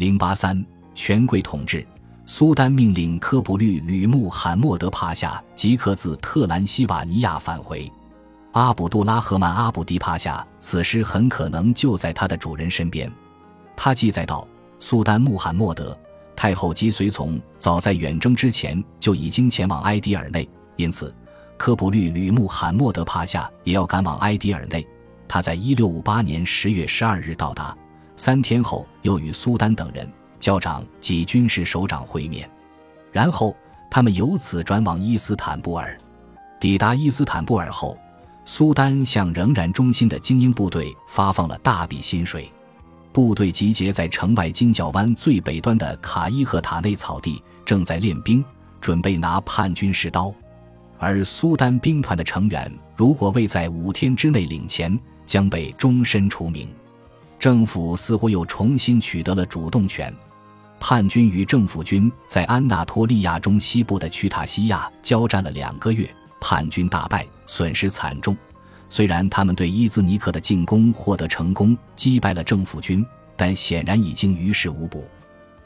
零八三，权贵统治。苏丹命令科普律吕穆罕默德帕夏即刻自特兰西瓦尼亚返回。阿卜杜拉赫曼阿卜迪帕夏此时很可能就在他的主人身边。他记载道：“苏丹穆罕默德太后及随从早在远征之前就已经前往埃迪尔内，因此科普律吕穆罕默德帕夏也要赶往埃迪尔内。他在一六五八年十月十二日到达，三天后又与苏丹等人。”教长及军事首长会面，然后他们由此转往伊斯坦布尔。抵达伊斯坦布尔后，苏丹向仍然忠心的精英部队发放了大笔薪水。部队集结在城外金角湾最北端的卡伊赫塔内草地，正在练兵，准备拿叛军试刀。而苏丹兵团的成员如果未在五天之内领钱，将被终身除名。政府似乎又重新取得了主动权。叛军与政府军在安纳托利亚中西部的曲塔西亚交战了两个月，叛军大败，损失惨重。虽然他们对伊兹尼克的进攻获得成功，击败了政府军，但显然已经于事无补。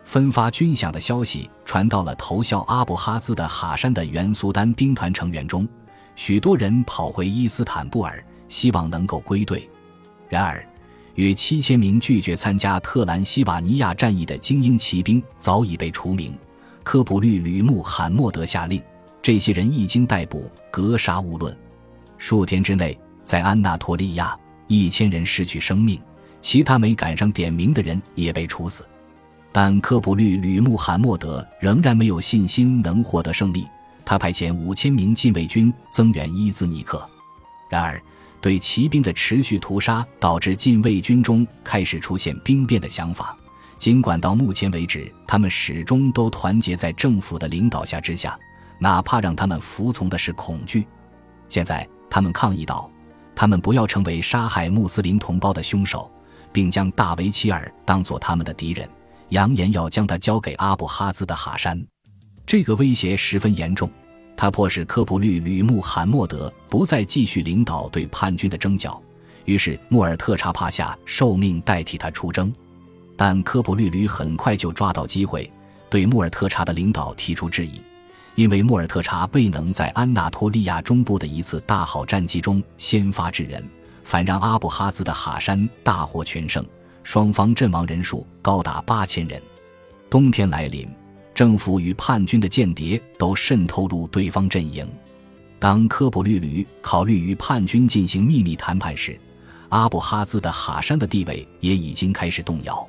分发军饷的消息传到了投效阿布哈兹的哈山的原苏丹兵团成员中，许多人跑回伊斯坦布尔，希望能够归队。然而，约七千名拒绝参加特兰西瓦尼亚战役的精英骑兵早已被除名。科普律吕穆罕默德下令，这些人一经逮捕，格杀勿论。数天之内，在安纳托利亚，一千人失去生命，其他没赶上点名的人也被处死。但科普律吕穆罕默德仍然没有信心能获得胜利。他派遣五千名禁卫军增援伊兹尼克，然而。对骑兵的持续屠杀，导致禁卫军中开始出现兵变的想法。尽管到目前为止，他们始终都团结在政府的领导下之下，哪怕让他们服从的是恐惧。现在，他们抗议道：“他们不要成为杀害穆斯林同胞的凶手，并将大维齐尔当作他们的敌人，扬言要将他交给阿布哈兹的哈山。”这个威胁十分严重。他迫使科普律吕穆罕默德不再继续领导对叛军的征剿，于是穆尔特查帕夏受命代替他出征。但科普律吕很快就抓到机会，对穆尔特查的领导提出质疑，因为穆尔特查未能在安纳托利亚中部的一次大好战绩中先发制人，反让阿布哈兹的哈山大获全胜，双方阵亡人数高达八千人。冬天来临。政府与叛军的间谍都渗透入对方阵营。当科普律吕考虑与叛军进行秘密谈判时，阿布哈兹的哈山的地位也已经开始动摇。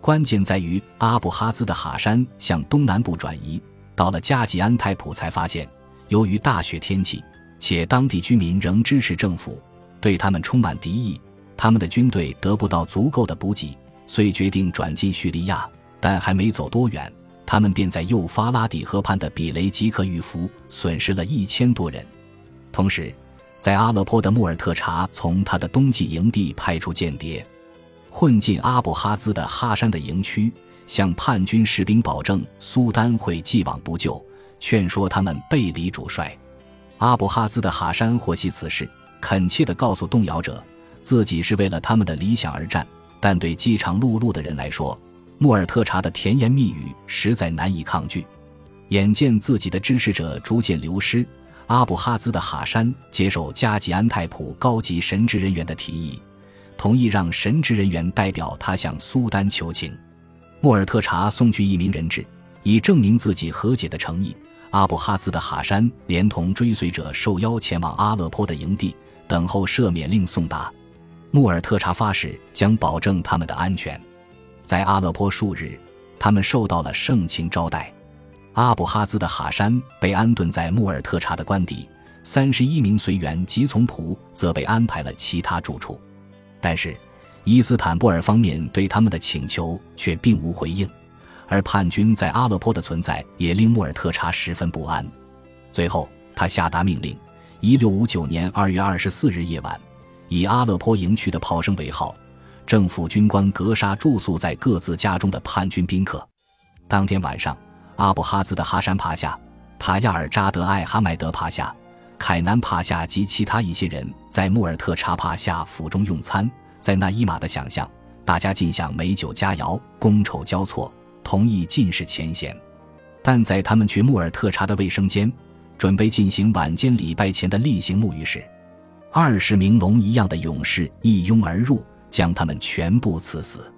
关键在于阿布哈兹的哈山向东南部转移，到了加吉安泰普才发现，由于大雪天气，且当地居民仍支持政府，对他们充满敌意，他们的军队得不到足够的补给，遂决定转进叙利亚。但还没走多远。他们便在幼发拉底河畔的比雷吉克遇伏，损失了一千多人。同时，在阿勒颇的穆尔特查从他的冬季营地派出间谍，混进阿布哈兹的哈山的营区，向叛军士兵保证苏丹会既往不咎，劝说他们背离主帅。阿布哈兹的哈山获悉此事，恳切地告诉动摇者，自己是为了他们的理想而战。但对饥肠辘辘的人来说，穆尔特查的甜言蜜语实在难以抗拒。眼见自己的支持者逐渐流失，阿布哈兹的哈山接受加吉安泰普高级神职人员的提议，同意让神职人员代表他向苏丹求情。穆尔特查送去一名人质，以证明自己和解的诚意。阿布哈兹的哈山连同追随者受邀前往阿勒颇的营地，等候赦免令送达。穆尔特查发誓将保证他们的安全。在阿勒颇数日，他们受到了盛情招待。阿布哈兹的哈山被安顿在穆尔特查的官邸，三十一名随员及从仆则被安排了其他住处。但是，伊斯坦布尔方面对他们的请求却并无回应，而叛军在阿勒颇的存在也令穆尔特查十分不安。最后，他下达命令：一六五九年二月二十四日夜晚，以阿勒颇营区的炮声为号。政府军官格杀住宿在各自家中的叛军宾客。当天晚上，阿布哈兹的哈山帕夏、塔亚尔扎德艾哈迈德帕夏、凯南帕夏及其他一些人在穆尔特查帕夏府中用餐。在那伊玛的想象，大家尽享美酒佳肴，觥筹交错，同意尽释前嫌。但在他们去穆尔特查的卫生间，准备进行晚间礼拜前的例行沐浴时，二十名龙一样的勇士一拥而入，将他们全部刺死。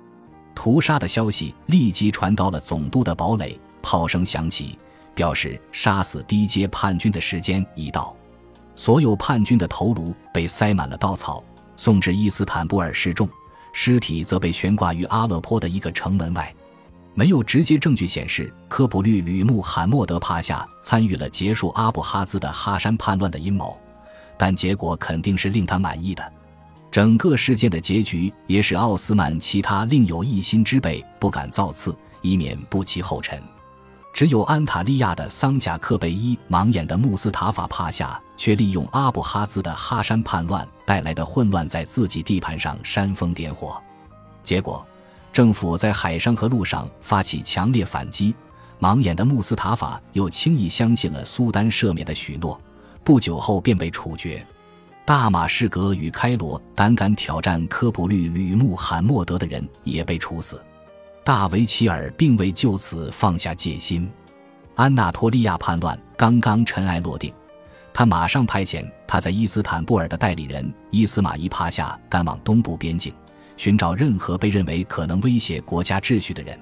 屠杀的消息立即传到了总督的堡垒，炮声响起，表示杀死低阶叛军的时间已到。所有叛军的头颅被塞满了稻草，送至伊斯坦布尔示众，尸体则被悬挂于阿勒颇的一个城门外。没有直接证据显示科普律吕穆罕默德帕夏参与了结束阿布哈兹的哈山叛乱的阴谋，但结果肯定是令他满意的。整个事件的结局也使奥斯曼其他另有一心之辈不敢造次，以免步其后尘。只有安塔利亚的桑贾克贝伊盲眼的穆斯塔法帕夏，却利用阿布哈兹的哈山叛乱带来的混乱，在自己地盘上煽风点火。结果，政府在海上和陆上发起强烈反击。盲眼的穆斯塔法又轻易相信了苏丹赦免的许诺，不久后便被处决。大马士革与开罗胆敢挑战科普律吕穆罕默德的人也被处死。大维齐尔并未就此放下戒心。安纳托利亚叛乱刚刚尘埃落定，他马上派遣他在伊斯坦布尔的代理人伊斯马伊帕夏赶往东部边境，寻找任何被认为可能威胁国家秩序的人。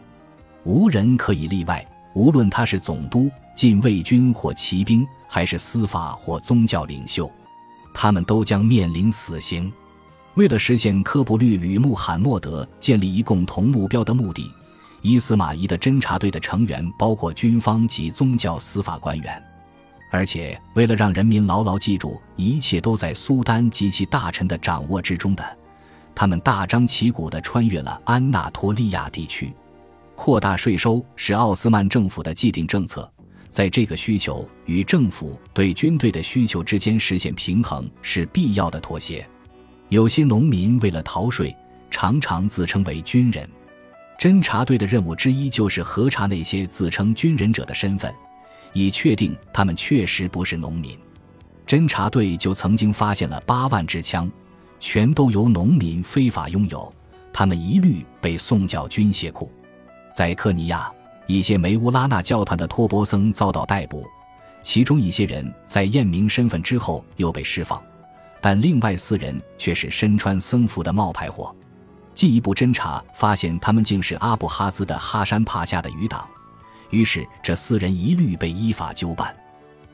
无人可以例外，无论他是总督、禁卫军或骑兵，还是司法或宗教领袖，他们都将面临死刑。为了实现科布律吕穆罕默德建立一共同目标的目的，伊斯马仪的侦察队的成员包括军方及宗教司法官员，而且为了让人民牢牢记住一切都在苏丹及其大臣的掌握之中的，他们大张旗鼓地穿越了安纳托利亚地区，扩大税收是奥斯曼政府的既定政策，在这个需求与政府对军队的需求之间实现平衡是必要的妥协。有些农民为了逃税，常常自称为军人。侦察队的任务之一就是核查那些自称军人者的身份，以确定他们确实不是农民。侦察队就曾经发现了八万支枪，全都由农民非法拥有，他们一律被送缴军械库。在科尼亚，一些梅乌拉纳教团的托钵僧遭到逮捕，其中一些人在验明身份之后又被释放。但另外四人却是身穿僧服的冒牌货，进一步侦查发现，他们竟是阿布哈兹的哈山帕夏的余党。于是，这四人一律被依法纠办。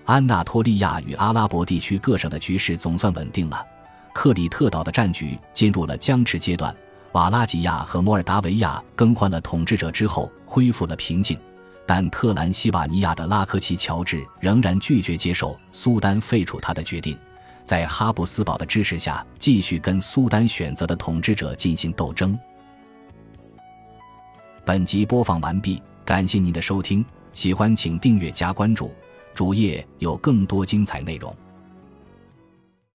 安纳托利亚与阿拉伯地区各省的局势总算稳定了，克里特岛的战局进入了僵持阶段。瓦拉吉亚和摩尔达维亚更换了统治者之后，恢复了平静。但特兰西瓦尼亚的拉科齐乔治仍然拒绝接受苏丹废除他的决定。在哈布斯堡的支持下，继续跟苏丹选择的统治者进行斗争。本集播放完毕，感谢您的收听，喜欢请订阅加关注，主页有更多精彩内容。